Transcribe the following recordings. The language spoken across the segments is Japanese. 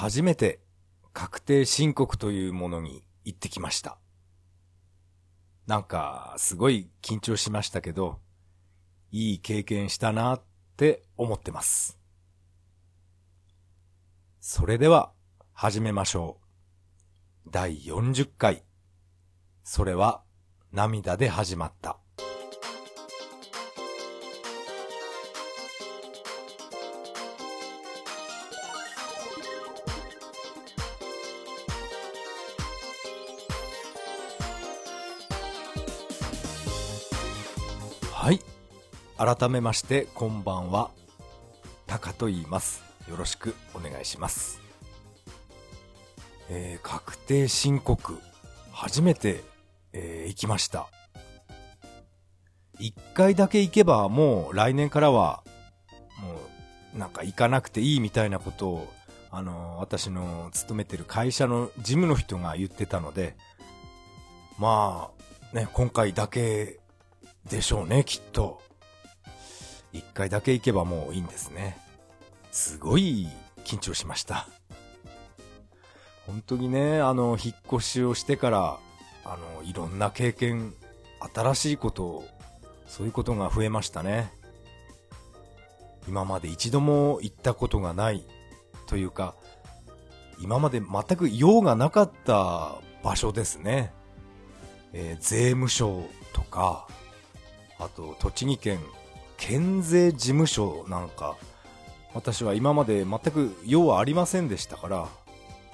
初めて確定申告というものに行ってきました。なんか、すごい緊張しましたけど、いい経験したなって思ってます。それでは、始めましょう。第40回。それは、涙で始まった。改めまして、こんばんは。タカと言います。よろしくお願いします。えー、確定申告、初めて、えー、行きました。一回だけ行けば、もう来年からは、もう、なんか行かなくていいみたいなことを、あの、私の勤めてる会社の事務の人が言ってたので、まあ、ね、今回だけでしょうね、きっと。一回だけ行けばもういいんですね。すごい緊張しました。本当にね、あの、引っ越しをしてから、あの、いろんな経験、新しいこと、そういうことが増えましたね。今まで一度も行ったことがないというか、今まで全く用がなかった場所ですね。えー、税務署とか、あと、栃木県県税事務所なんか、私は今まで全く用はありませんでしたから、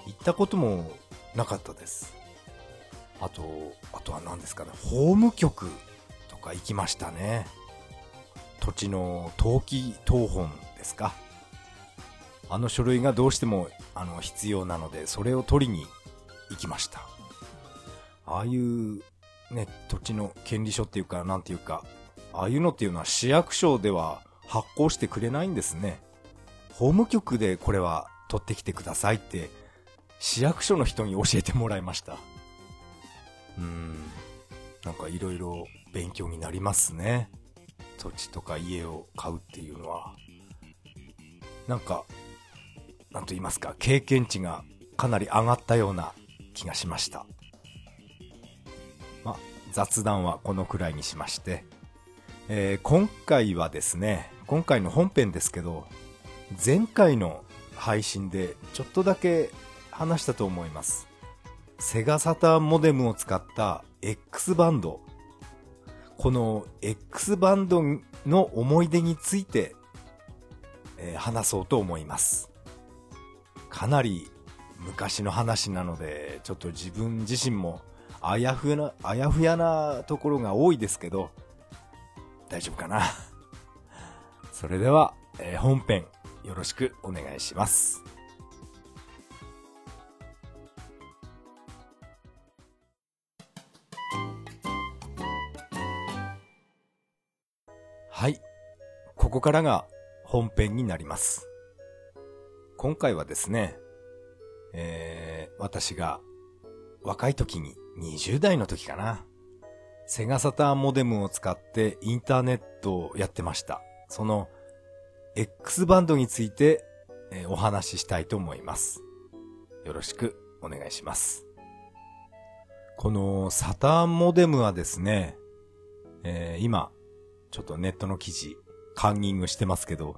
行ったこともなかったです。あと、あとは何ですかね、法務局とか行きましたね。土地の登記謄本ですか。あの書類がどうしてもあの必要なので、それを取りに行きました。ああいうね、土地の権利書っていうか、なんていうか、ああいうのっていうのは市役所では発行してくれないんですね。法務局でこれは取ってきてくださいって、市役所の人に教えてもらいました。うーん、なんかいろいろ勉強になりますね。土地とか家を買うっていうのは。なんか、なんと言いますか、経験値がかなり上がったような気がしました。ま雑談はこのくらいにしまして、えー、今回はですね、今回の本編ですけど、前回の配信でちょっとだけ話したと思います。セガサタンモデムを使った X バンド。この X バンドの思い出について、えー、話そうと思います。かなり昔の話なので、ちょっと自分自身もあやふやな、あやふやなところが多いですけど、大丈夫かな？それでは、えー、本編よろしくお願いします。はい。ここからが本編になります。今回はですね、えー、私が若い時に20代の時かな。セガサターンモデムを使ってインターネットをやってました。その X バンドについて、お話ししたいと思います。よろしくお願いします。このサターンモデムはですね、えー、今、ちょっとネットの記事、カンニングしてますけど、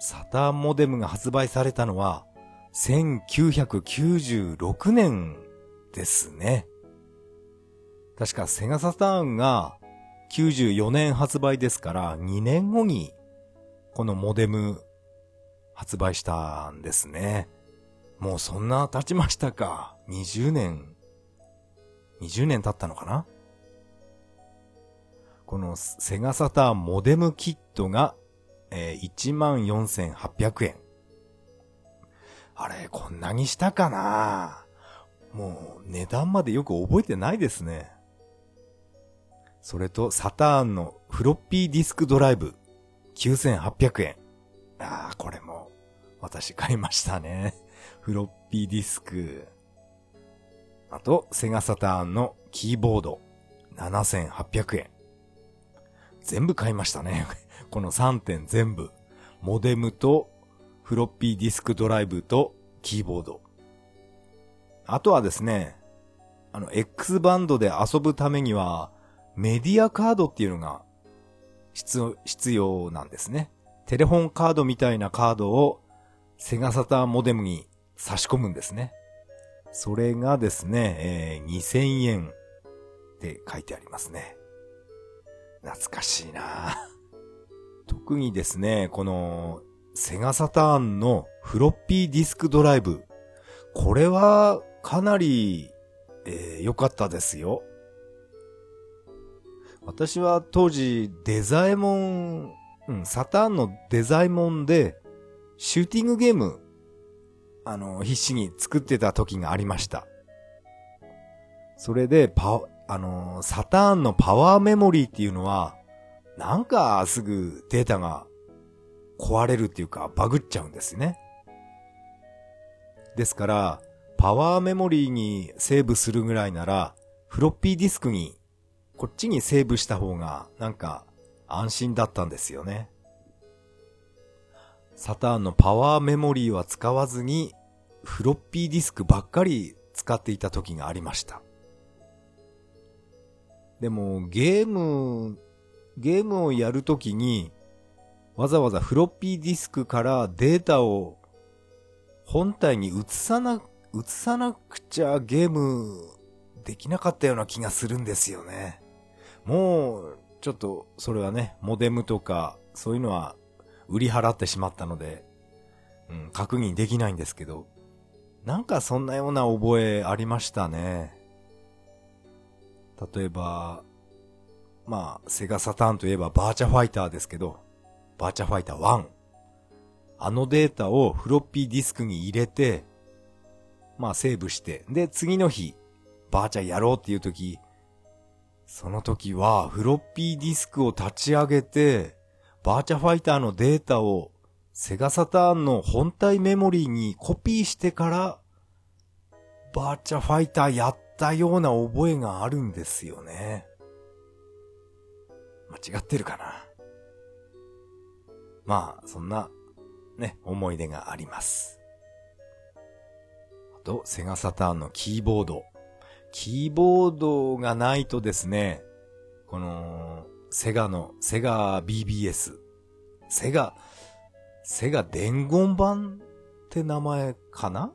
サターンモデムが発売されたのは、1996年ですね。確かセガサターンが94年発売ですから2年後にこのモデム発売したんですね。もうそんな経ちましたか。20年。20年経ったのかなこのセガサターンモデムキットが、えー、14,800円。あれ、こんなにしたかなもう値段までよく覚えてないですね。それとサターンのフロッピーディスクドライブ9800円。ああ、これも私買いましたね。フロッピーディスク。あと、セガサターンのキーボード7800円。全部買いましたね。この3点全部。モデムとフロッピーディスクドライブとキーボード。あとはですね、あの、X バンドで遊ぶためには、メディアカードっていうのが必要なんですね。テレホンカードみたいなカードをセガサターンモデムに差し込むんですね。それがですね、えー、2000円って書いてありますね。懐かしいな特にですね、このセガサターンのフロッピーディスクドライブ。これはかなり良、えー、かったですよ。私は当時デザイモン、うん、サターンのデザイモンでシューティングゲーム、あの、必死に作ってた時がありました。それで、パ、あの、サターンのパワーメモリーっていうのは、なんかすぐデータが壊れるっていうかバグっちゃうんですね。ですから、パワーメモリーにセーブするぐらいなら、フロッピーディスクに、こっちにセーブした方が、なんか、安心だったんですよね。サターンのパワーメモリーは使わずに、フロッピーディスクばっかり使っていた時がありました。でも、ゲーム、ゲームをやるときに、わざわざフロッピーディスクからデータを本体に移さな、移さなくちゃゲームできなかったような気がするんですよね。もう、ちょっと、それはね、モデムとか、そういうのは売り払ってしまったので、うん、確認できないんですけど、なんかそんなような覚えありましたね。例えば、まあ、セガサターンといえばバーチャファイターですけど、バーチャファイター1。あのデータをフロッピーディスクに入れて、まあセーブして、で、次の日、バーチャやろうっていう時、その時はフロッピーディスクを立ち上げて、バーチャファイターのデータをセガサターンの本体メモリーにコピーしてから、バーチャファイターやったような覚えがあるんですよね。間違ってるかな？まあ、そんな、ね、思い出があります。あと、セガサターンのキーボード。キーボードがないとですね、この、セガの、セガ BBS。セガ、セガ伝言版って名前かな？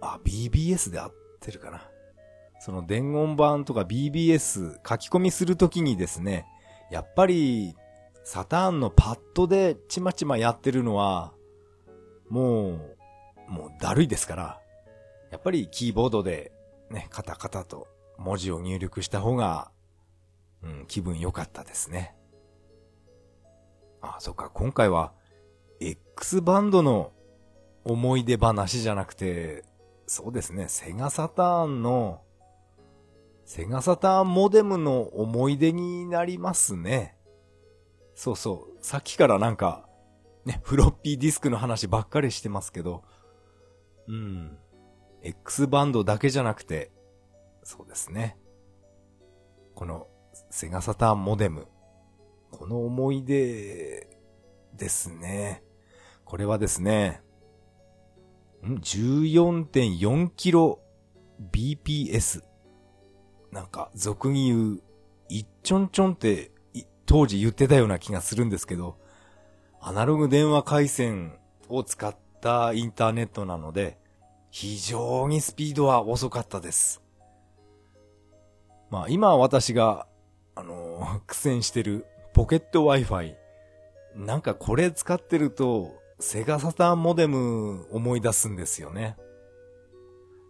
あ、BBS で合ってるかな。その伝言版とか BBS 書き込みするときにですね、やっぱりサターンのパッドでちまちまやってるのは、もう、もうだるいですから、やっぱりキーボードでね、カタカタと文字を入力した方が、うん、気分良かったですね。あ、そっか、今回は、X バンドの思い出話じゃなくて、そうですね、セガサターンの、セガサターンモデムの思い出になりますね。そうそう。さっきからなんか、ね、フロッピーディスクの話ばっかりしてますけど、うん。X バンドだけじゃなくて、そうですね。この、セガサターンモデム。この思い出ですね。これはですね、?14.4 キロ BPS。なんか、俗に言う、一ちょんちょんって当時言ってたような気がするんですけど、アナログ電話回線を使ったインターネットなので、非常にスピードは遅かったです。まあ今私が、あの苦戦してるポケット Wi-Fi。なんかこれ使ってると、セガサターンモデム思い出すんですよね。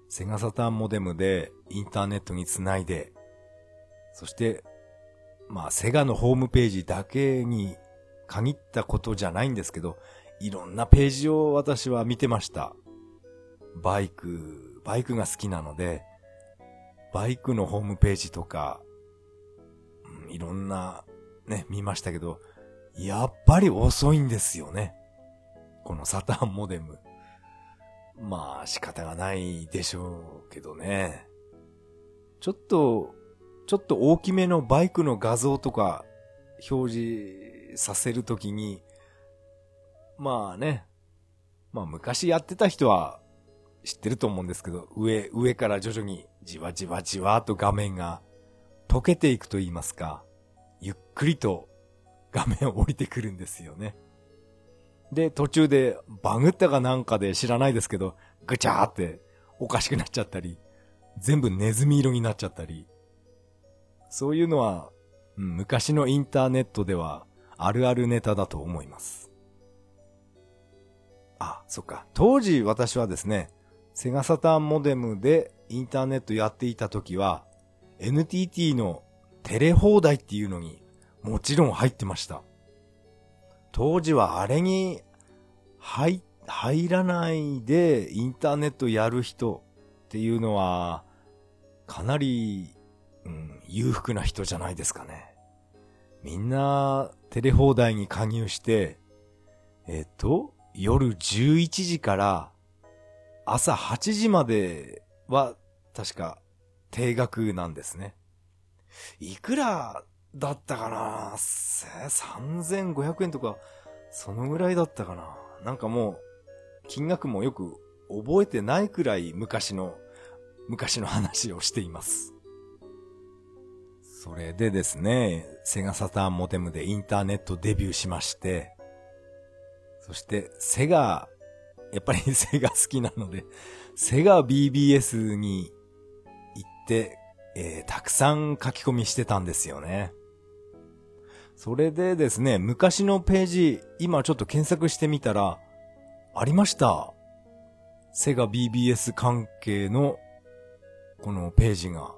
セガサターンモデムでインターネットにつないで、そしてまあ、セガのホームページだけに限ったことじゃないんですけど、いろんなページを私は見てました。バイク、バイクが好きなので、バイクのホームページとか、うん、いろんなね、見ましたけど、やっぱり遅いんですよね。このサターンモデム。まあ仕方がないでしょうけどね。ちょっとちょっと大きめのバイクの画像とか表示させるときに、まあね、まあ昔やってた人は知ってると思うんですけど、上、上から徐々にじわじわじわと画面が溶けていくと言いますか、ゆっくりと画面を降りてくるんですよね。で、途中でバグったかなんかで知らないですけど、ぐちゃーっておかしくなっちゃったり、全部ネズミ色になっちゃったり、そういうのは、うん、昔のインターネットではあるあるネタだと思います。あ、そっか。当時私はですね、セガサターンモデムでインターネットやっていた時は、NTT のテレ放題っていうのにもちろん入ってました。当時はあれに入、入らないでインターネットやる人っていうのは、かなり、うん、裕福な人じゃないですかね。みんな、テレ放題に加入して、えっと、夜11時から朝8時までは、確か、定額なんですね。いくらだったかな ?3500 円とか、そのぐらいだったかな？なんかもう、金額もよく覚えてないくらい昔の、昔の話をしています。それでですね、セガサターンモデムでインターネットデビューしまして、そしてセガ、やっぱりセガ好きなので、セガ BBS に行って、えー、たくさん書き込みしてたんですよね。それでですね、昔のページ、今ちょっと検索してみたら、ありました。セガ BBS 関係の、このページが。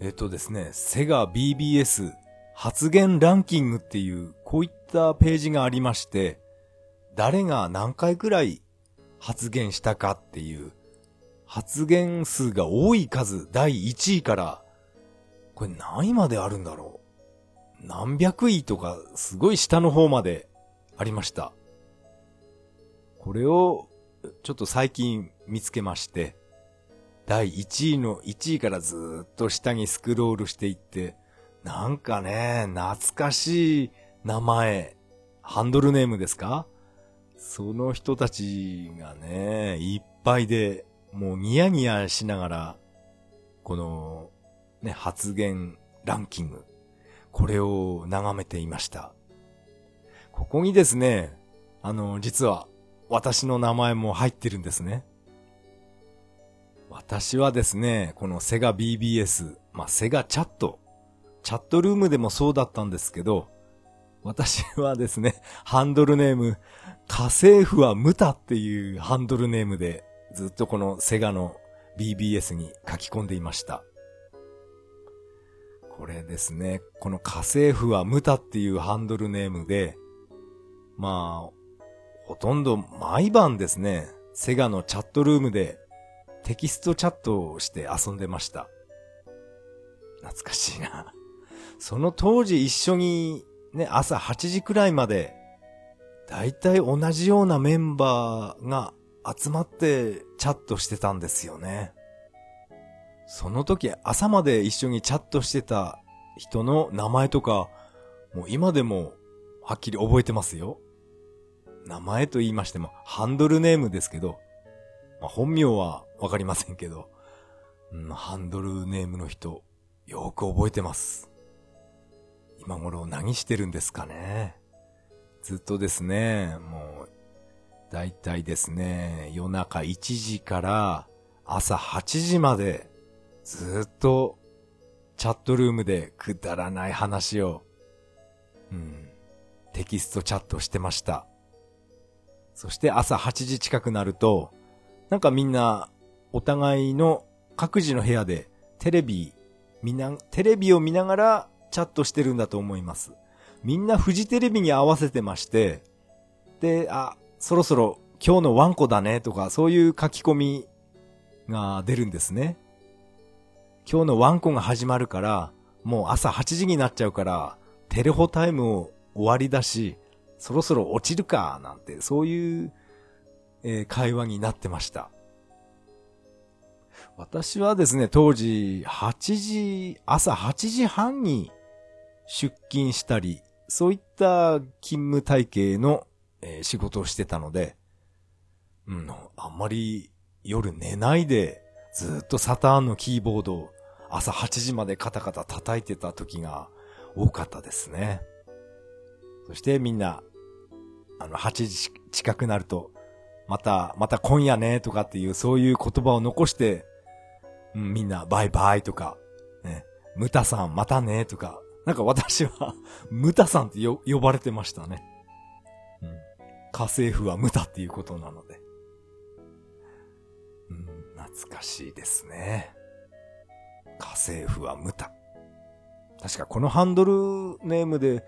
えっとですね、セガ BBS 発言ランキングっていう、こういったページがありまして、誰が何回くらい発言したかっていう、発言数が多い数第1位から、これ何位まであるんだろう？何百位とかすごい下の方までありました。これをちょっと最近見つけまして、第1位の1位からずっと下にスクロールしていって、なんかね、懐かしい名前、ハンドルネームですか？その人たちがね、いっぱいで、もうニヤニヤしながら、この、ね、発言ランキング、これを眺めていました。ここにですね、あの、実は私の名前も入ってるんですね。私はですね、このセガ BBS、まあ、セガチャット、チャットルームでもそうだったんですけど、私はですね、ハンドルネーム、家政婦はムタっていうハンドルネームで、ずっとこのセガの BBS に書き込んでいました。これですね、この家政婦はムタっていうハンドルネームで、まあ、ほとんど毎晩ですね、セガのチャットルームでテキストチャットをして遊んでました。懐かしいな。その当時一緒にね、朝8時くらいまで、だいたい同じようなメンバーが集まってチャットしてたんですよね。その時朝まで一緒にチャットしてた人の名前とか、もう今でもはっきり覚えてますよ。名前と言いましても、ハンドルネームですけど、まあ、本名はわかりませんけど、うん、ハンドルネームの人、よく覚えてます。今頃何してるんですかね。ずっとですね、もう、だいたいですね、夜中1時から朝8時までずっとチャットルームでくだらない話を、うん、テキストチャットしてました。そして朝8時近くなると、なんかみんなお互いの各自の部屋でテレビ、みな、テレビを見ながらチャットしてるんだと思います。みんなフジテレビに合わせてまして、で、あ、そろそろ今日のワンコだねとかそういう書き込みが出るんですね。今日のワンコが始まるから、もう朝8時になっちゃうから、テレホタイムを終わりだし、そろそろ落ちるか、なんて、そういう、えー、会話になってました。私はですね、当時、8時、朝8時半に出勤したり、そういった勤務体系のえー、仕事をしてたので、うん、あんまり夜寝ないで、ずっとサターンのキーボードを朝8時までカタカタ叩いてた時が多かったですね。そしてみんな、あの、8時近くなると、また、また今夜ね、とかっていう、そういう言葉を残して、うん、みんな、バイバイとか、ね、ムタさん、またね、とか、なんか私はムタさんって呼ばれてましたね。うん。家政婦はムタっていうことなので。うん、懐かしいですね。家政婦はムタ。確かこのハンドルネームで、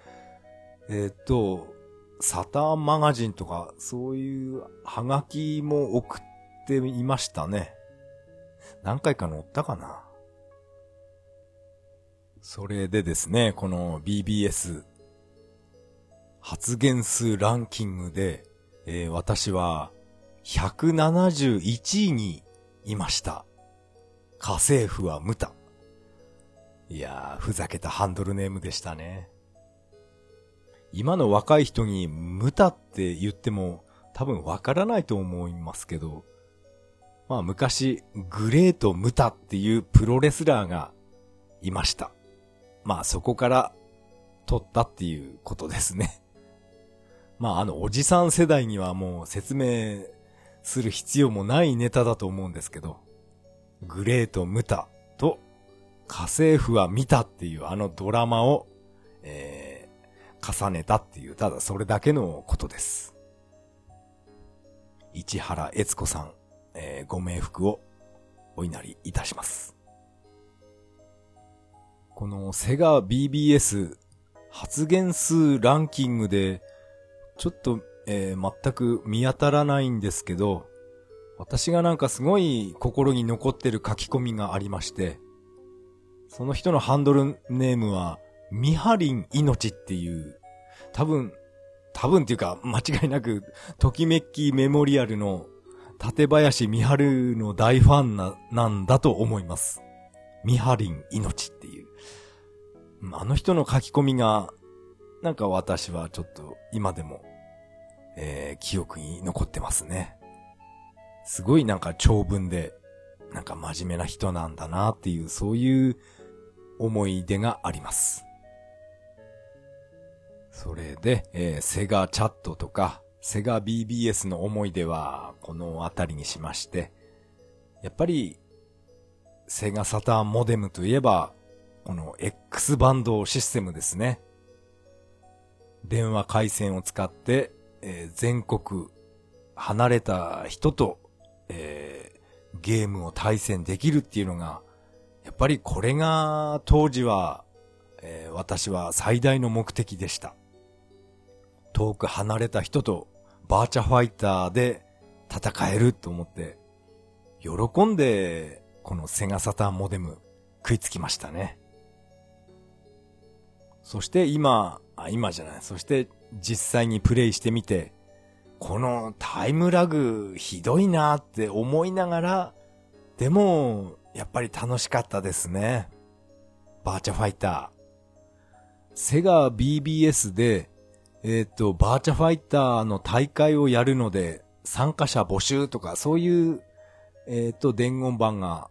えー、っと、サターマガジンとか、そういうハガキも送っていましたね。何回か載ったかな。それでですね、この BBS 発言数ランキングで、えー、私は171位にいました。家政婦は無駄。いやー、ふざけたハンドルネームでしたね。今の若い人に無駄って言っても多分わからないと思いますけど、まあ昔、グレート・ムタっていうプロレスラーがいました。まあそこから取ったっていうことですね。まああのおじさん世代にはもう説明する必要もないネタだと思うんですけど、グレート・ムタと家政婦は見たっていうあのドラマを、えー重ねたっていう、ただそれだけのことです。市原悦子さん、えー、ご冥福をお祈りいたします。このセガ BBS 発言数ランキングで、ちょっと、えー、全く見当たらないんですけど、私がなんかすごい心に残ってる書き込みがありまして、その人のハンドルネームは、ミハリン命っていう、多分、多分っていうか、間違いなく、ときめきメモリアルの、立林美春の大ファンな、なんだと思います。ミハリン命。あの人の書き込みが、なんか私はちょっと今でも、えー、記憶に残ってますね。すごいなんか長文で、なんか真面目な人なんだなっていう、そういう思い出があります。それで、えー、セガチャットとか、セガ BBS の思い出は、このあたりにしまして、やっぱり、セガサターンモデムといえば、この X バンドシステムですね。電話回線を使って、えー、全国離れた人と、えー、ゲームを対戦できるっていうのが、やっぱりこれが当時は、えー、私は最大の目的でした。遠く離れた人とバーチャファイターで戦えると思って、喜んでこのセガサターンモデム食いつきましたね。そして今、あ、今じゃない。そして実際にプレイしてみて、このタイムラグひどいなって思いながら、でも、やっぱり楽しかったですね。バーチャファイター。セガ BBS でえっ、ー、と、バーチャファイターの大会をやるので、参加者募集とか、そういう、えっ、ー、と、伝言板が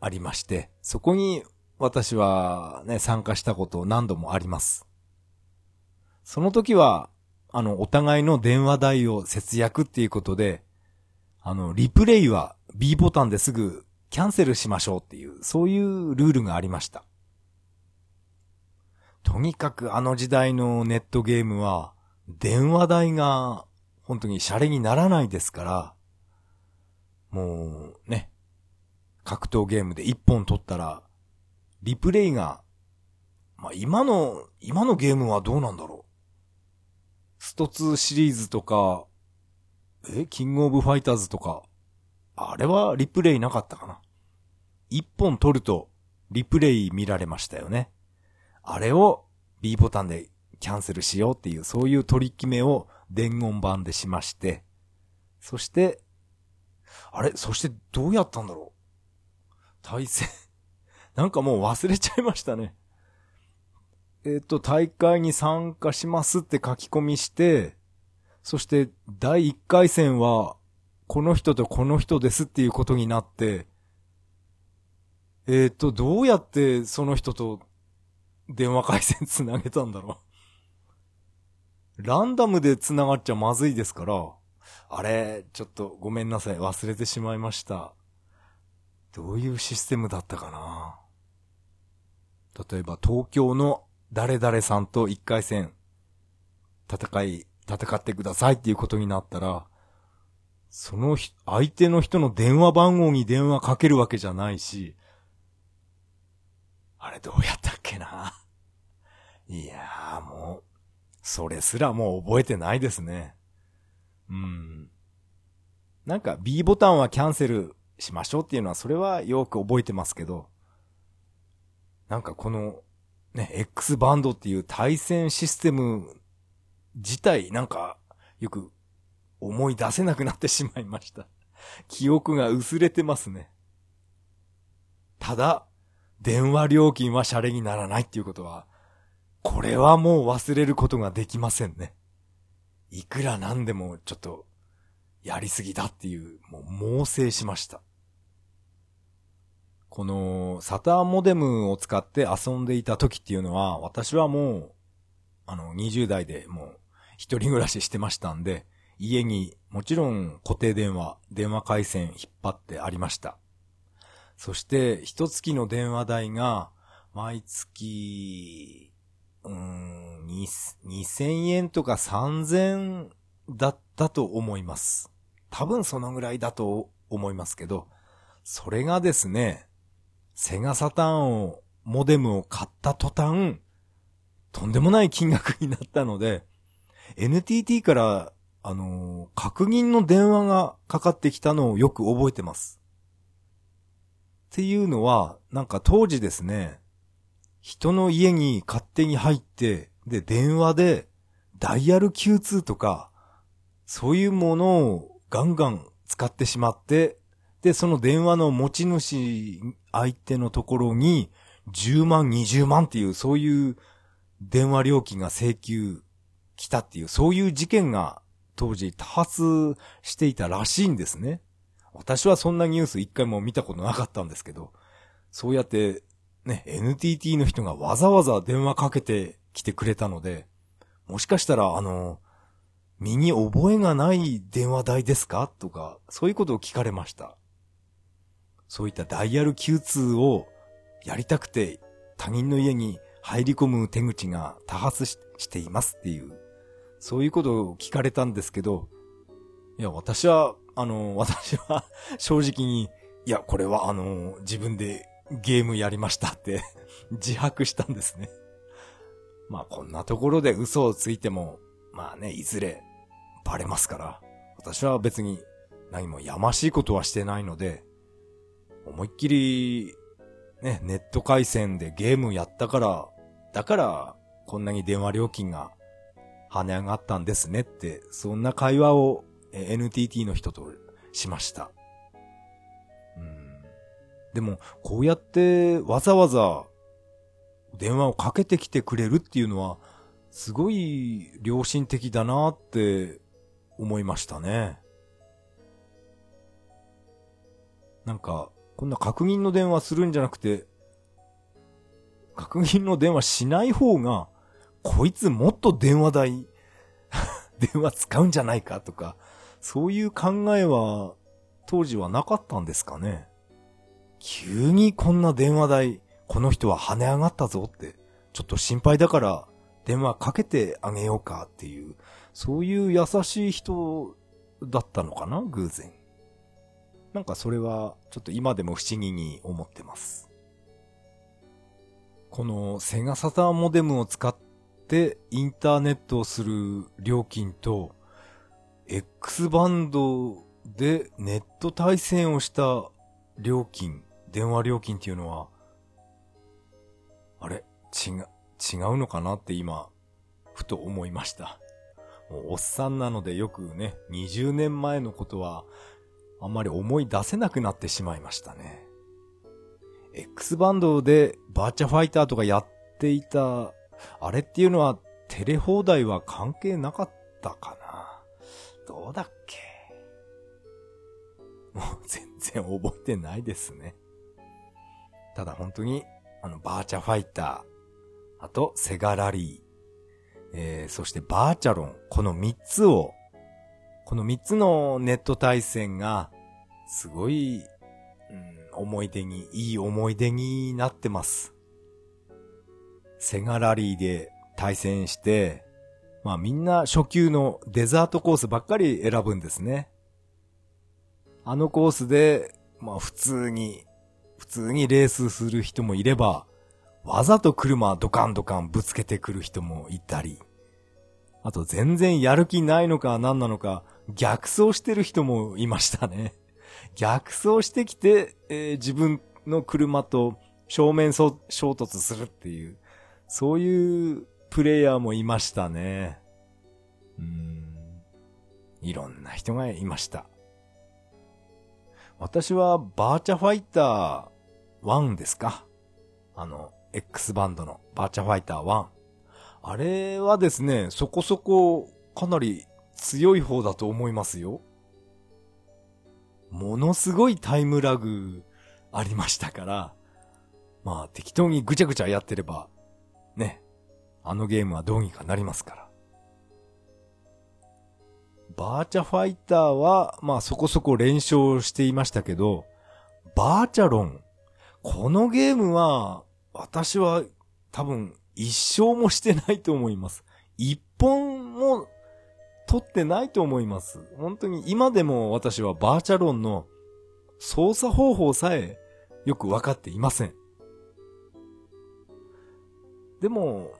ありまして、そこに私はね、参加したこと何度もあります。その時は、あの、お互いの電話代を節約っていうことで、あの、リプレイは B ボタンですぐキャンセルしましょうっていう、そういうルールがありました。とにかくあの時代のネットゲームは、電話代が本当にシャレにならないですから、もうね、格闘ゲームで一本取ったら、リプレイが、まあ、今の、今のゲームはどうなんだろう？スト2シリーズとか、え、キングオブファイターズとか、あれはリプレイなかったかな？一本取ると、リプレイ見られましたよね。あれを B ボタンでキャンセルしようっていう、そういう取り決めを伝言版でしまして、そして、あれ？そしてどうやったんだろう？対戦なんかもう忘れちゃいましたね。えっ、と、大会に参加しますって書き込みして、そして第1回戦は、この人とこの人ですっていうことになって、えっ、ー、と、どうやってその人と電話回線つなげたんだろう。ランダムで繋がっちゃまずいですから、あれ、ちょっとごめんなさい。忘れてしまいました。どういうシステムだったかな例えば東京の誰々さんと一回戦戦い、戦ってくださいっていうことになったら、その相手の人の電話番号に電話かけるわけじゃないし、あれどうやったっけな？いやーもう、それすらもう覚えてないですね。うん。なんか B ボタンはキャンセルしましょうっていうのはそれはよく覚えてますけど、なんかこのね、X バンドっていう対戦システム自体なんかよく思い出せなくなってしまいました。記憶が薄れてますね。ただ、電話料金はシャレにならないっていうことは、これはもう忘れることができませんね。いくらなんでもちょっと、やりすぎだっていう、もう猛省しました。この、サターモデムを使って遊んでいた時っていうのは、私はもう、あの、20代でもう、一人暮らししてましたんで、家にもちろん固定電話、電話回線引っ張ってありました。そして、一月の電話代が、毎月、うーん、2000円とか3000だったと思います。多分そのぐらいだと思いますけど、それがですね、セガサターンを、モデムを買った途端、とんでもない金額になったので、NTT から、あの、確認の電話がかかってきたのをよく覚えてます。っていうのは、なんか当時ですね、人の家に勝手に入って、で、電話で、ダイヤル Q2 とか、そういうものをガンガン使ってしまって、で、その電話の持ち主相手のところに、10万、20万っていう、そういう電話料金が請求来たっていう、そういう事件が当時多発していたらしいんですね。私はそんなニュース一回も見たことなかったんですけど、そうやってね、NTT の人がわざわざ電話かけてきてくれたので、もしかしたらあの、身に覚えがない電話代ですか？とか、そういうことを聞かれました。そういったダイヤル Q2 をやりたくて他人の家に入り込む手口が多発していますっていう、そういうことを聞かれたんですけど、いや、私は、あの、私は正直に、いや、これはあの、自分でゲームやりましたって 自白したんですね。まあこんなところで嘘をついても、まあね、いずれバレますから、私は別に何もやましいことはしてないので、思いっきり、ね、ネット回線でゲームやったから、だから、こんなに電話料金が跳ね上がったんですねって、そんな会話を NTT の人としました。うん。でも、こうやってわざわざ電話をかけてきてくれるっていうのは、すごい良心的だなって思いましたね。なんか、こんな確認の電話するんじゃなくて、確認の電話しない方が、こいつもっと電話代 電話使うんじゃないかとか、そういう考えは、当時はなかったんですかね。急にこんな電話代、この人は跳ね上がったぞって、ちょっと心配だから電話かけてあげようかっていう、そういう優しい人だったのかな偶然。なんかそれはちょっと今でも不思議に思ってます。このセガサターンモデムを使ってインターネットをする料金と X バンドでネット対戦をした料金、電話料金っていうのは、あれ？違、違うのかなって今、ふと思いました。もうおっさんなのでよくね、20年前のことはあんまり思い出せなくなってしまいましたね。X バンドでバーチャファイターとかやっていた、あれっていうのはテレ放題は関係なかったかな。どうだっけ？もう全然覚えてないですね。ただ本当に、あの、バーチャファイター、あと、セガラリー、えー、そしてバーチャロン、この3つを、この3つのネット対戦が、すごい、うん、思い出に、いい思い出になってます。セガラリーで対戦して、まあみんな初級のデザートコースばっかり選ぶんですね。あのコースで、まあ普通に、普通にレースする人もいれば、わざと車ドカンドカンぶつけてくる人もいたり、あと全然やる気ないのか何なのか逆走してる人もいましたね。逆走してきて、えー、自分の車と正面衝突するっていう、そういうプレイヤーもいましたね。うん。いろんな人がいました。私はバーチャファイター1ですか？あの、X バンドのバーチャファイター1。あれはですね、そこそこかなり強い方だと思いますよ。ものすごいタイムラグありましたから、まあ適当にぐちゃぐちゃやってれば、ね、あのゲームはどうにかなりますから。バーチャファイターは、まあそこそこ連勝していましたけど、バーチャロン。このゲームは、私は多分一生もしてないと思います。一本も取ってないと思います。本当に今でも私はバーチャロンの操作方法さえよくわかっていません。でも、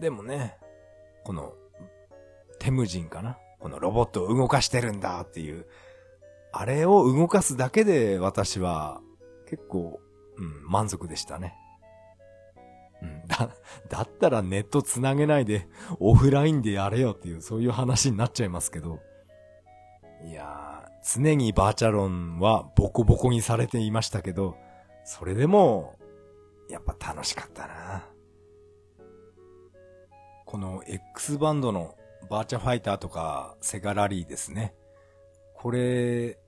でもね、この、テムジンかな？このロボットを動かしてるんだっていう、あれを動かすだけで私は結構、うん、満足でしたね。だ、だったらネット繋げないでオフラインでやれよっていうそういう話になっちゃいますけど。いやー、常にバーチャロンはボコボコにされていましたけど、それでも、やっぱ楽しかったな。この X バンドのバーチャファイターとかセガラリーですね。これ、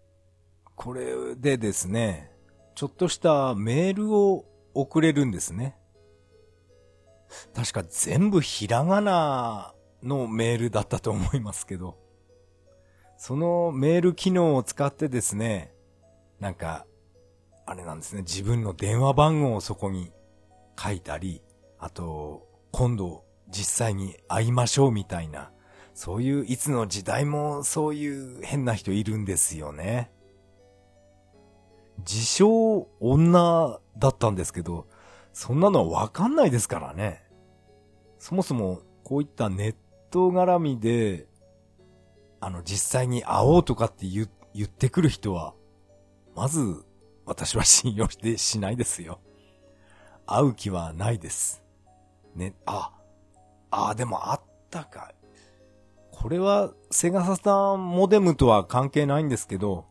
これでですね、ちょっとしたメールを送れるんですね。確か全部ひらがなのメールだったと思いますけど、そのメール機能を使ってですね、なんか、あれなんですね、自分の電話番号をそこに書いたり、あと、今度実際に会いましょうみたいな、そういういつの時代もそういう変な人いるんですよね。自称女だったんですけど、そんなのはわかんないですからね。そもそもこういったネット絡みで、あの、実際に会おうとかって言言ってくる人は、まず、私は信用してしないですよ。会う気はないです。ね、あ、あ、でもあったか。これは、セガサタンモデムとは関係ないんですけど、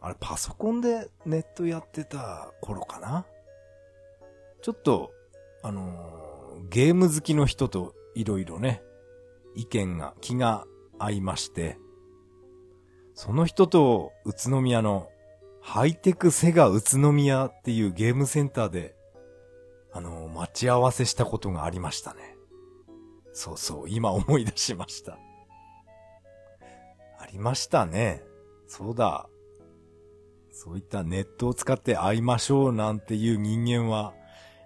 あれ、パソコンでネットやってた頃かなちょっと、あのーゲーム好きの人といろいろね、意見が、気が合いまして、その人と宇都宮のハイテクセガ宇都宮っていうゲームセンターで、あの、待ち合わせしたことがありましたね。そうそう、今思い出しました。ありましたね。そうだ。そういったネットを使って会いましょうなんていう人間は、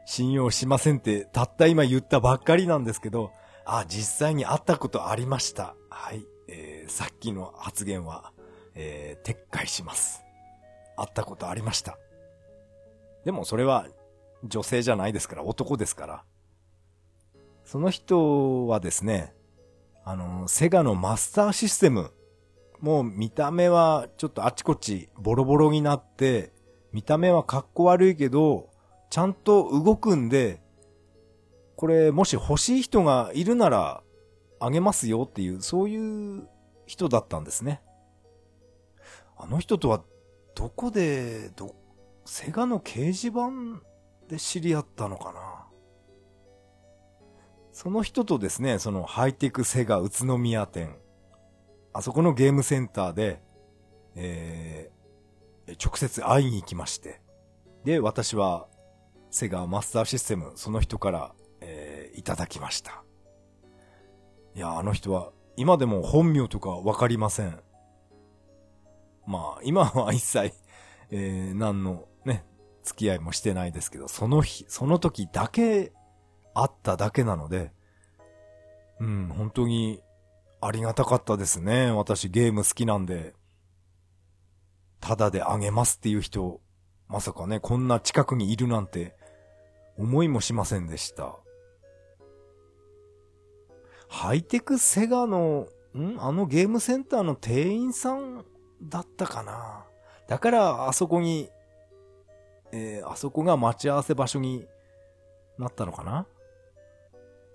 信用しませんって、たった今言ったばっかりなんですけど、あ、実際に会ったことありました。はい。えー、さっきの発言は、えー、撤回します。会ったことありました。でもそれは女性じゃないですから、男ですから。その人はですね、あの、セガのマスターシステム、もう見た目はちょっとあちこちボロボロになって、見た目はかっこ悪いけど、ちゃんと動くんで、これもし欲しい人がいるならあげますよっていう、そういう人だったんですね。あの人とはどこで、ど、セガの掲示板で知り合ったのかなその人とですね、そのハイテクセガ宇都宮店、あそこのゲームセンターで、えー、直接会いに行きまして。で、私は、セガマスターシステム、その人から、えー、いただきました。いや、あの人は、今でも本名とかわかりません。まあ、今は一切、えー、何のね、付き合いもしてないですけど、その日、その時だけ会っただけなので、うん、本当にありがたかったですね。私ゲーム好きなんで。ただであげますっていう人、まさかね、こんな近くにいるなんて、思いもしませんでした。ハイテクセガの、ん？あのゲームセンターの店員さんだったかなだから、あそこに、えー、あそこが待ち合わせ場所になったのかな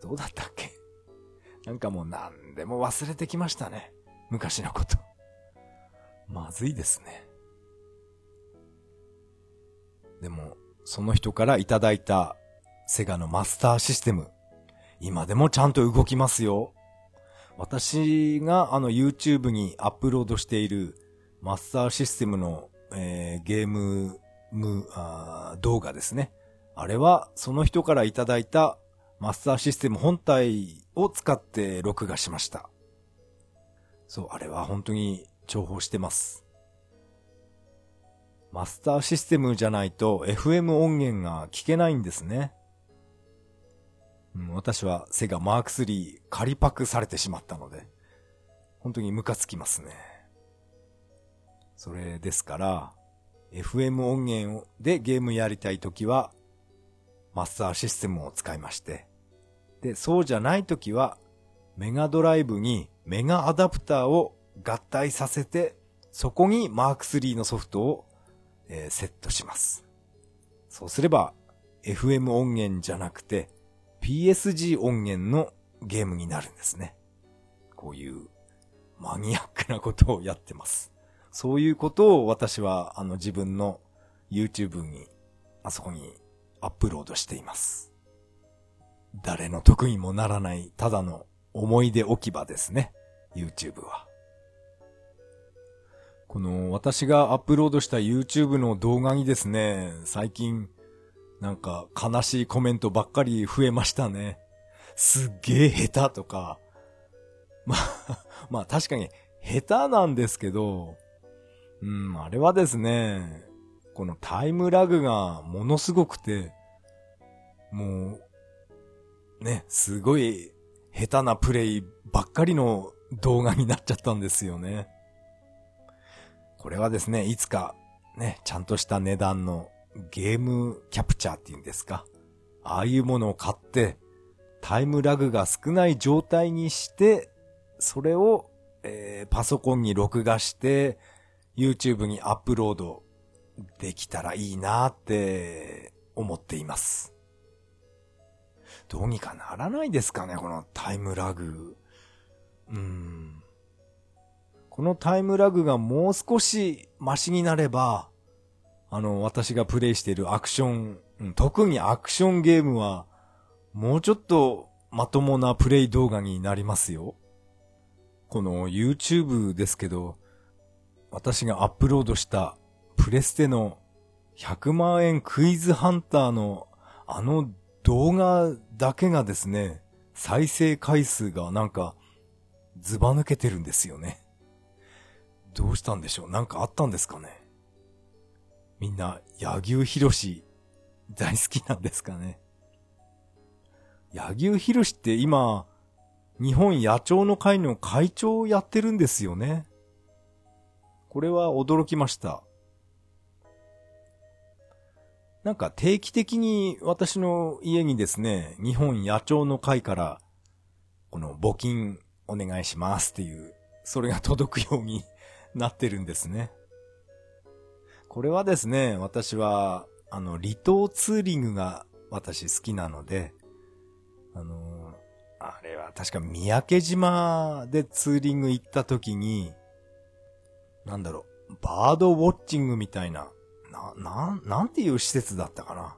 どうだったっけ？なんかもう何でも忘れてきましたね。昔のこと。まずいですね。でも、その人からいただいたセガのマスターシステム。今でもちゃんと動きますよ。私があの YouTube にアップロードしているマスターシステムの、えー、ゲームムあ動画ですね。あれはその人からいただいたマスターシステム本体を使って録画しました。そう、あれは本当に重宝してます。マスターシステムじゃないと FM 音源が聞けないんですね。うん、私はセガマーク3仮パクされてしまったので、本当にムカつきますね。それですから、FM 音源でゲームやりたいときは、マスターシステムを使いまして、で、そうじゃないときは、メガドライブにメガアダプターを合体させて、そこにマーク3のソフトを、えー、セットします。そうすれば、FM 音源じゃなくて、PSG 音源のゲームになるんですね。こういうマニアックなことをやってます。そういうことを私はあの自分の YouTube に、あそこにアップロードしています。誰の得意もならないただの思い出置き場ですね。YouTube は。この私がアップロードした YouTube の動画にですね、最近なんか悲しいコメントばっかり増えましたね。すっげえ下手とか。まあ、まあ確かに下手なんですけど、うん、あれはですね、このタイムラグがものすごくて、もう、ね、すごい下手なプレイばっかりの動画になっちゃったんですよね。これはですね、いつかね、ちゃんとした値段のゲームキャプチャーっていうんですか。ああいうものを買って、タイムラグが少ない状態にして、それを、えー、パソコンに録画して、YouTube にアップロードできたらいいなって思っています。どうにかならないですかね、このタイムラグ。うーん。このタイムラグがもう少しマシになれば、あの、私がプレイしているアクション、特にアクションゲームは、もうちょっとまともなプレイ動画になりますよ。この YouTube ですけど、私がアップロードしたプレステの100万円クイズハンターのあの動画だけがですね、再生回数がなんかズバ抜けてるんですよね。どうしたんでしょう？なんかあったんですかね？みんな、柳生博士大好きなんですかね？柳生博士って今、日本野鳥の会の会長をやってるんですよね？これは驚きました。なんか定期的に私の家にですね、日本野鳥の会から、この募金お願いしますっていう、それが届くようになってるんですね。これはですね、私は、あの、離島ツーリングが私好きなので、あの、あれは確か三宅島でツーリング行った時に、なんだろう、バードウォッチングみたいな、な、なん、なんていう施設だったかな。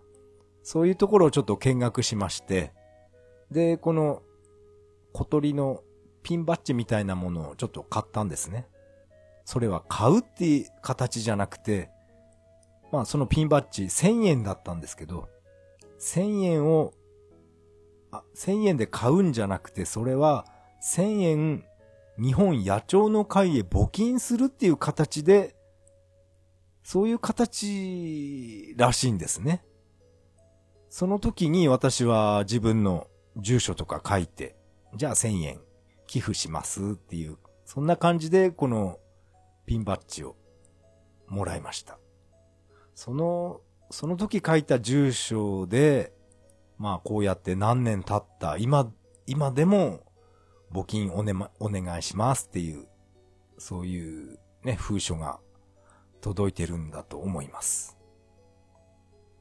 そういうところをちょっと見学しまして、で、この小鳥のピンバッジみたいなものをちょっと買ったんですね。それは買うっていう形じゃなくて、まあそのピンバッジ1000円だったんですけど、1000円を、あ、1000円で買うんじゃなくて、それは1000円日本野鳥の会へ募金するっていう形で、そういう形らしいんですね。その時に私は自分の住所とか書いて、じゃあ1000円寄付しますっていう、そんな感じでこのピンバッジをもらいました。その、その時書いた住所で、まあこうやって何年経った、今、今でも募金おねま、お願いしますっていう、そういうね、封書が届いてるんだと思います。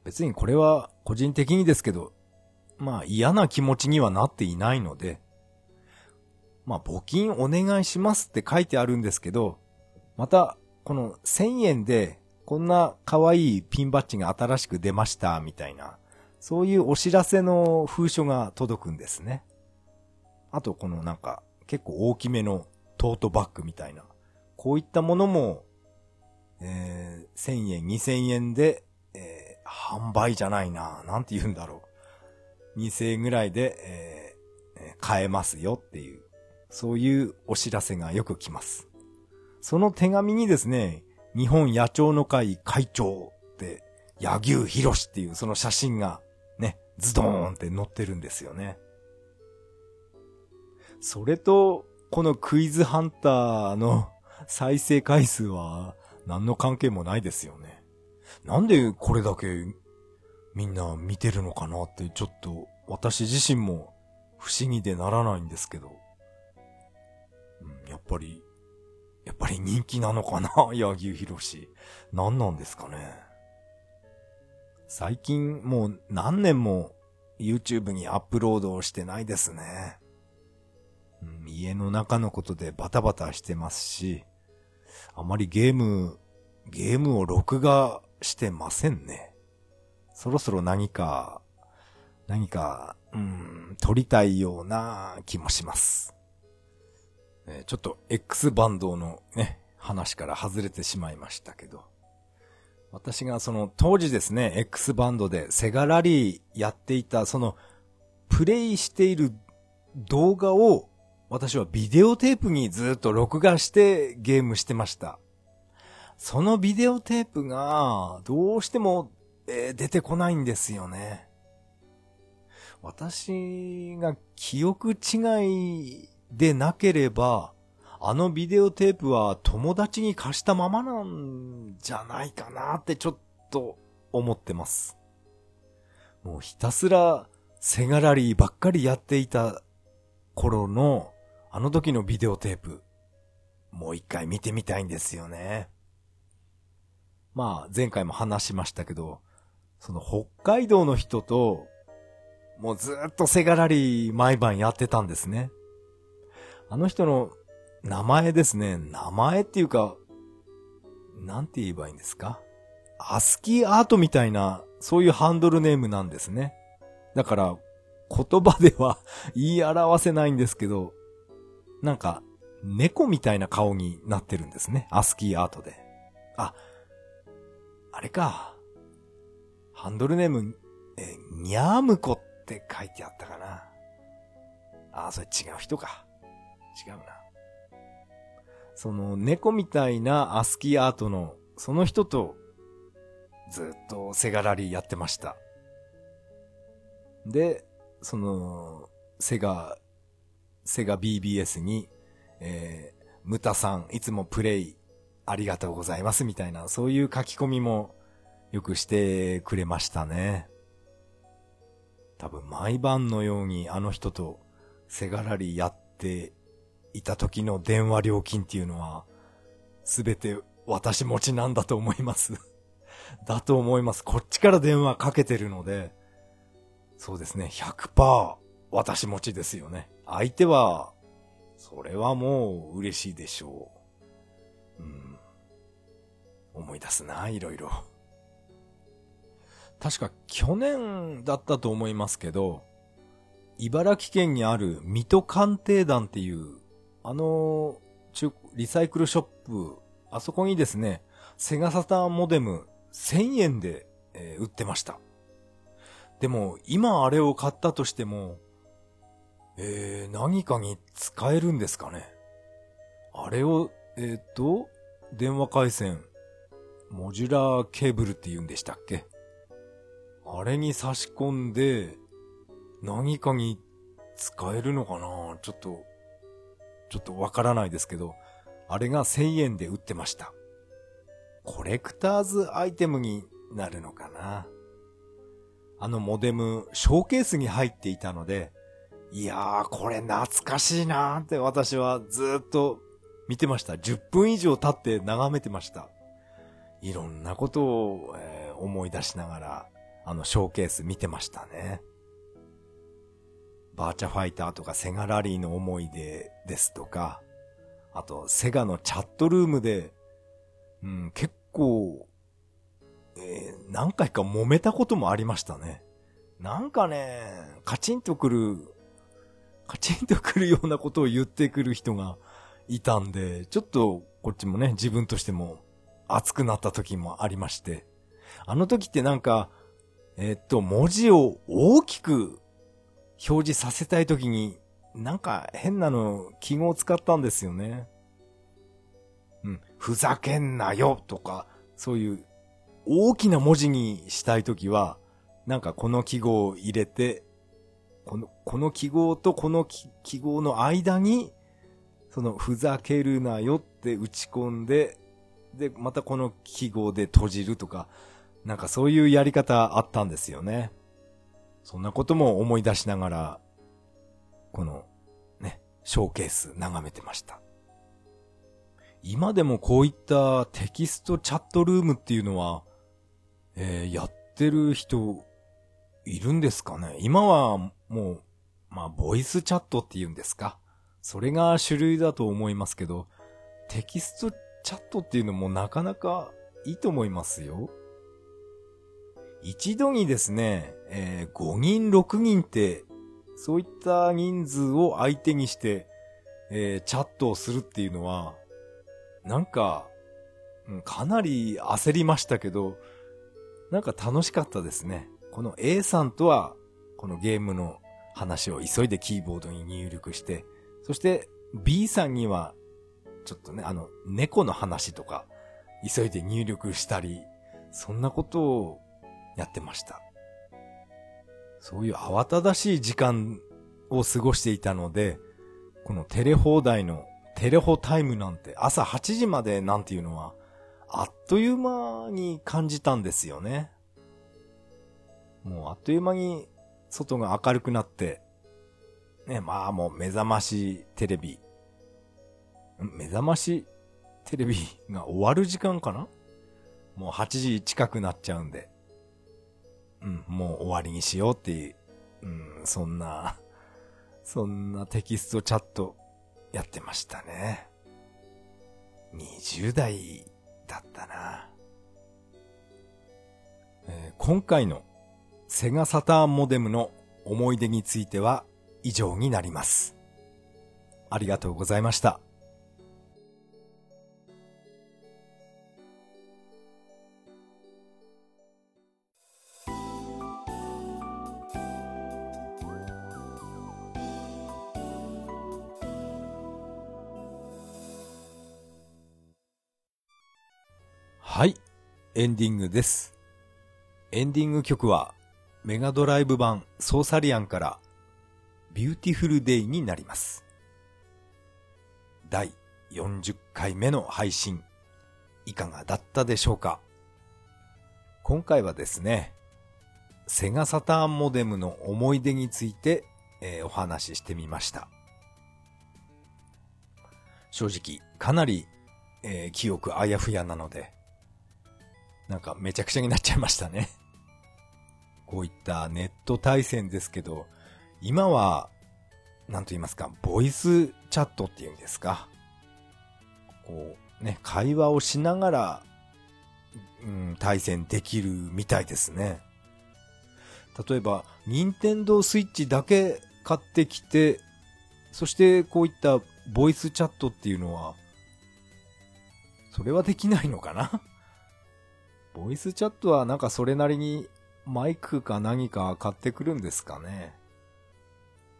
別にこれは個人的にですけど、まあ嫌な気持ちにはなっていないので、まあ募金お願いしますって書いてあるんですけど、またこの1000円でこんな可愛いピンバッジが新しく出ましたみたいな、そういうお知らせの封書が届くんですね。あとこのなんか結構大きめのトートバッグみたいな、こういったものも、えー、1000円、2000円で、えー、販売じゃないな、なんて言うんだろう。2000円ぐらいで、えー、買えますよっていう、そういうお知らせがよく来ます。その手紙にですね、日本野鳥の会会長って、柳生博士っていうその写真がね、ズドーンって載ってるんですよね。それと、このクイズハンターの 再生回数は何の関係もないですよね。なんでこれだけみんな見てるのかなってちょっと私自身も不思議でならないんですけど。うん、やっぱり、やっぱり人気なのかな？柳生博士。何なんですかね？最近もう何年も YouTube にアップロードをしてないですね。家の中のことでバタバタしてますし、あまりゲーム、ゲームを録画してませんね。そろそろ何か、何か、うん、撮りたいような気もします。えー、ちょっと X バンドのね、話から外れてしまいましたけど。私がその当時ですね、X バンドでセガラリーやっていた、そのプレイしている動画を私はビデオテープにずっと録画してゲームしてました。そのビデオテープがどうしても、え、出てこないんですよね。私が記憶違いでなければ、あのビデオテープは友達に貸したままなんじゃないかなってちょっと思ってます。もうひたすらセガラリーばっかりやっていた頃のあの時のビデオテープ、もう一回見てみたいんですよね。まあ、前回も話しましたけど、その北海道の人と、もうずっとセガラリー毎晩やってたんですね。あの人の名前ですね。名前っていうか、なんて言えばいいんですか？アスキーアートみたいな、そういうハンドルネームなんですね。だから、言葉では 言い表せないんですけど、なんか、猫みたいな顔になってるんですね。アスキーアートで。あ、あれか。ハンドルネーム、え、にゃーむこって書いてあったかな。あ、それ違う人か。違うな。その猫みたいなアスキーアートの、その人と、ずっとセガラリーやってました。で、その、セガセガ BBS に、えー、ムタさん、いつもプレイありがとうございますみたいな、そういう書き込みもよくしてくれましたね。多分毎晩のようにあの人とセガラリーやっていた時の電話料金っていうのは、すべて私持ちなんだと思います だと思います。こっちから電話かけてるので、そうですね、100%私持ちですよね。相手は、それはもう嬉しいでしょう。うん。思い出すな、いろいろ。確か去年だったと思いますけど、茨城県にある水戸鑑定団っていうあの、中、リサイクルショップ、あそこにですね、セガサターンモデム1000円で、えー売ってました。でも、今あれを買ったとしても、えー、何かに使えるんですかね。あれを、えっ、と、電話回線、モジュラーケーブルって言うんでしたっけあれに差し込んで、何かに使えるのかなちょっと、ちょっとわからないですけど、あれが1000円で売ってました。コレクターズアイテムになるのかなあのモデム、ショーケースに入っていたので、いやー、これ懐かしいなーって私はずっと見てました。10分以上経って眺めてました。いろんなことを、えー思い出しながら、あのショーケース見てましたね。バーチャファイターとかセガラリーの思い出ですとか、あとセガのチャットルームで、うん、結構、えー何回か揉めたこともありましたね。なんかね、カチンとくる、カチンとくるようなことを言ってくる人がいたんで、ちょっとこっちもね、自分としても熱くなった時もありまして。あの時ってなんか、えーっと、文字を大きく表示させたい時に、なんか変なの記号を使ったんですよね。うん、ふざけんなよとか、そういう大きな文字にしたいときは、なんかこの記号を入れて、この、この記号とこの記号の間に、そのふざけるなよって打ち込んで、で、またこの記号で閉じるとか、なんかそういうやり方あったんですよね。そんなことも思い出しながら、この、ね、ショーケース眺めてました。今でもこういったテキストチャットルームっていうのは、えーやってる人いるんですかね？今はもう、まあ、ボイスチャットっていうんですか？それが主類だと思いますけど、テキストチャットっていうのもなかなかいいと思いますよ。一度にですね、えー5人、6人って、そういった人数を相手にして、えーチャットをするっていうのは、なんか、かなり焦りましたけど、なんか楽しかったですね。この A さんとは、このゲームの話を急いでキーボードに入力して、そして B さんには、ちょっとね、あの、猫の話とか、急いで入力したり、そんなことをやってました。そういう慌ただしい時間を過ごしていたので、このテレ放題のテレホタイムなんて朝8時までなんていうのは、あっという間に感じたんですよね。もうあっという間に外が明るくなって、ね、まあもう目覚ましテレビ、目覚ましテレビが終わる時間かな？もう8時近くなっちゃうんで、うん、もう終わりにしようっていう、うん、そんな、そんなテキストチャットやってましたね。20代だったな。えー今回のセガサターンモデムの思い出については以上になります。ありがとうございました。はい、エンディングです。エンディング曲はメガドライブ版ソーサリアンから Beautiful Day になります。第40回目の配信、いかがだったでしょうか？今回はですね、セガサターンモデムの思い出について、えーお話ししてみました。正直、かなり、えー記憶あやふやなので、なんかめちゃくちゃになっちゃいましたね。こういったネット対戦ですけど、今は、なんと言いますか、ボイスチャットっていうんですか。こう、ね、会話をしながら、うん、対戦できるみたいですね。例えば、任天堂スイッチだけ買ってきて、そしてこういったボイスチャットっていうのは、それはできないのかな？ボイスチャットはなんかそれなりにマイクか何か買ってくるんですかね。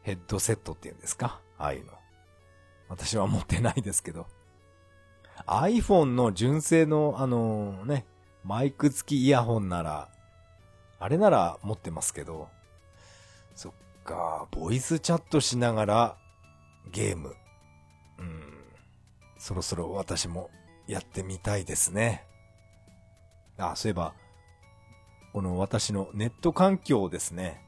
ヘッドセットっていうんですか？ああいうの。私は持ってないですけど。iPhone の純正のあのね、マイク付きイヤホンなら、あれなら持ってますけど、そっか、ボイスチャットしながらゲーム。うん、そろそろ私もやってみたいですね。あ、そういえば、この私のネット環境ですね。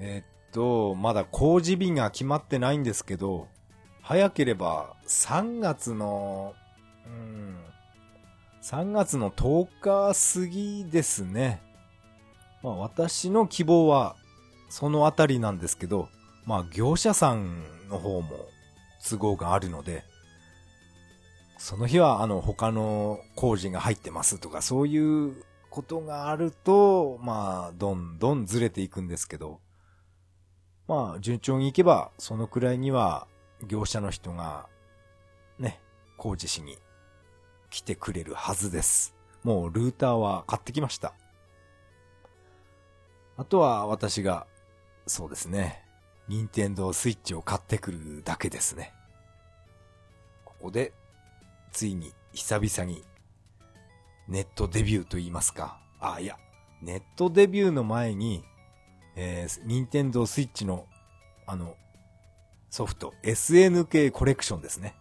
えー、っと、まだ工事日が決まってないんですけど、早ければ3月の、うん、3月の10日過ぎですね。まあ私の希望はそのあたりなんですけど、まあ業者さんの方も都合があるので、その日はあの他の工事が入ってますとかそういうことがあると、まあどんどんずれていくんですけど、まあ順調にいけばそのくらいには業者の人がね、工事しに来てくれるはずです。もうルーターは買ってきました。あとは私が、そうですね、任天堂スイッチを買ってくるだけですね。ここで、ついに久々にネットデビューと言いますか。あ、いや、ネットデビューの前に、えー、任天堂スイッチの、あの、ソフト、SNK コレクションですね。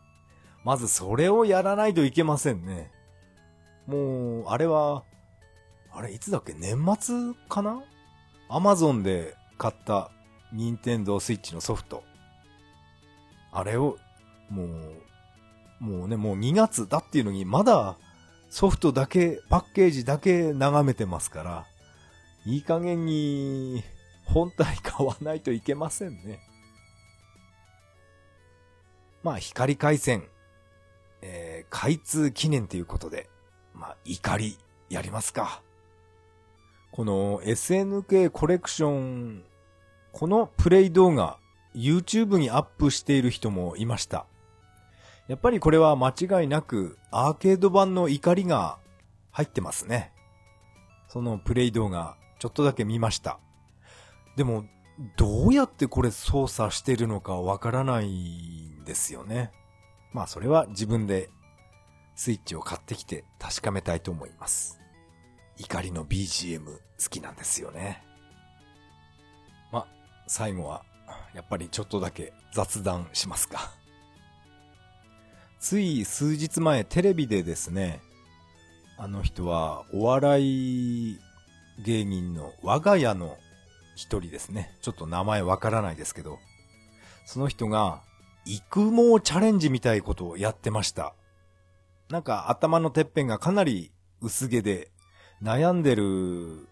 まずそれをやらないといけませんね。もう、あれは、あれ、いつだっけ？年末かな？アマゾンで買った任天堂スイッチのソフト。あれを、もう、もうね、もう2月だっていうのに、まだソフトだけ、パッケージだけ眺めてますから、いい加減に本体買わないといけませんね。まあ、光回線、えー、開通記念ということで、まあ、怒り、やりますか。この SNK コレクションこのプレイ動画、YouTube にアップしている人もいました。やっぱりこれは間違いなくアーケード版の怒りが入ってますね。そのプレイ動画、ちょっとだけ見ました。でも、どうやってこれ操作してるのかわからないんですよね。まあそれは自分でスイッチを買ってきて確かめたいと思います。怒りの BGM 好きなんですよね。ま最後は、やっぱりちょっとだけ雑談しますか。つい数日前テレビでですね、あの人はお笑い芸人の我が家の一人ですね。ちょっと名前わからないですけど、その人が育毛チャレンジみたいことをやってました。なんか頭のてっぺんがかなり薄毛で悩んでる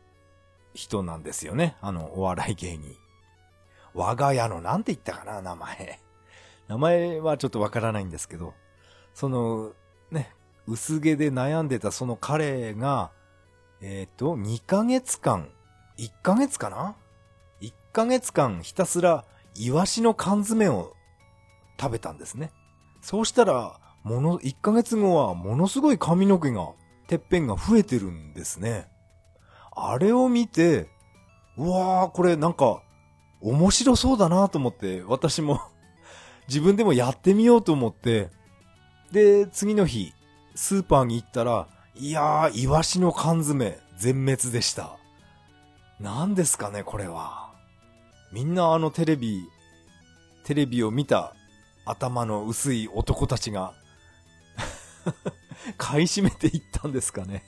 人なんですよね。あのお笑い芸人。我が家の、なんて言ったかな、名前。名前はちょっとわからないんですけど、その、ね、薄毛で悩んでたその彼が、えっ、ー、と、2ヶ月間、1ヶ月かな ?1 ヶ月間ひたすらイワシの缶詰を食べたんですね。そうしたら、もの、1ヶ月後はものすごい髪の毛が、てっぺんが増えてるんですね。あれを見て、うわー、これなんか、面白そうだなと思って、私も自分でもやってみようと思って、で、次の日、スーパーに行ったら、いやー、イワシの缶詰、全滅でした。何ですかね、これは。みんなあのテレビ、テレビを見た頭の薄い男たちが 買い占めていったんですかね。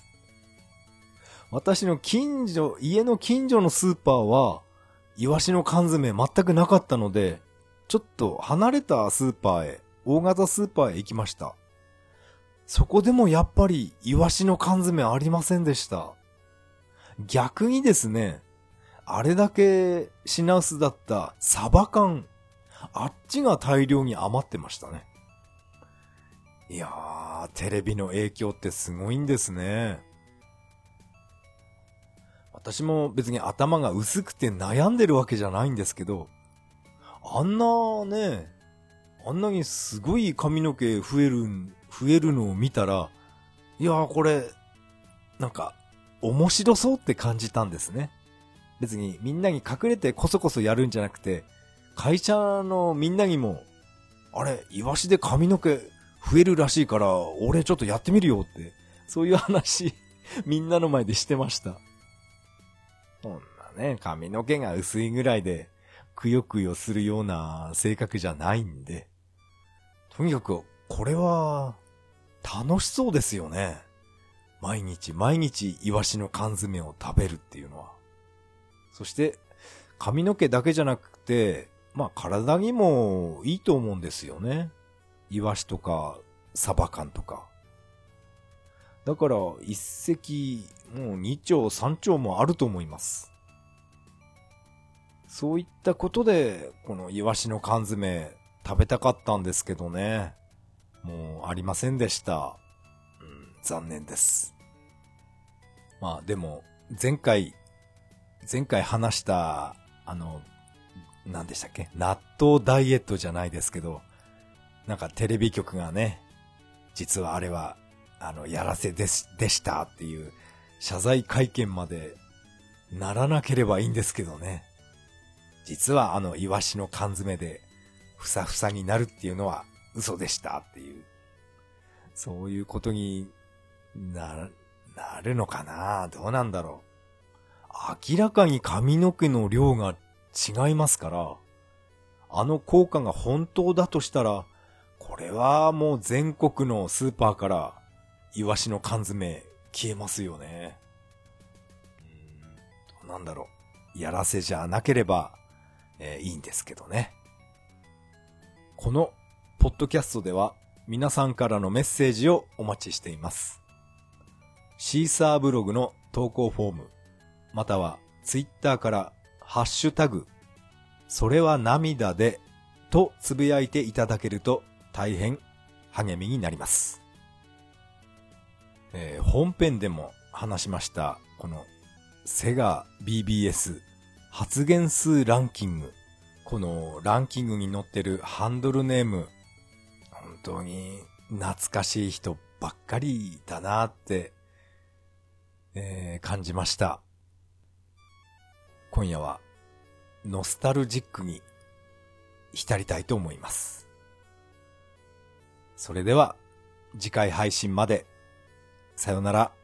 私の近所、家の近所のスーパーは、イワシの缶詰全くなかったので、ちょっと離れたスーパーへ、大型スーパーへ行きました。そこでもやっぱりイワシの缶詰ありませんでした。逆にですね、あれだけ品薄だったサバ缶、あっちが大量に余ってましたね。いやー、テレビの影響ってすごいんですね。私も別に頭が薄くて悩んでるわけじゃないんですけど、あんなね、あんなにすごい髪の毛増える、増えるのを見たら、いやーこれ、なんか、面白そうって感じたんですね。別にみんなに隠れてこそこそやるんじゃなくて、会社のみんなにも、あれ、イワシで髪の毛増えるらしいから、俺ちょっとやってみるよって、そういう話、みんなの前でしてました。そんなね、髪の毛が薄いぐらいで、くよくよするような性格じゃないんで。とにかく、これは、楽しそうですよね。毎日毎日イワシの缶詰を食べるっていうのは。そして、髪の毛だけじゃなくて、まあ体にもいいと思うんですよね。イワシとか、サバ缶とか。だから、一石、もう二丁三丁もあると思います。そういったことで、このイワシの缶詰食べたかったんですけどね。もうありませんでした。うん、残念です。まあでも、前回、前回話した、あの、何でしたっけ？納豆ダイエットじゃないですけど、なんかテレビ局がね、実はあれは、あの、やらせです、でしたっていう謝罪会見までならなければいいんですけどね。実はあの、イワシの缶詰で、ふさふさになるっていうのは嘘でしたっていう、そういうことにな、なるのかな？どうなんだろう。明らかに髪の毛の量が違いますから、あの効果が本当だとしたら、これはもう全国のスーパーからイワシの缶詰消えますよね。うん、どうなんだろう。やらせじゃなければ、えー、いいんですけどね。このポッドキャストでは皆さんからのメッセージをお待ちしています。シーサーブログの投稿フォーム、またはツイッターからハッシュタグ、それは涙でとつぶやいていただけると大変励みになります。えー、本編でも話しました、このセガ BBS 発言数ランキング。このランキングに載ってるハンドルネーム、本当に懐かしい人ばっかりだなって、えー、感じました。今夜はノスタルジックに浸りたいと思います。それでは次回配信までさよなら。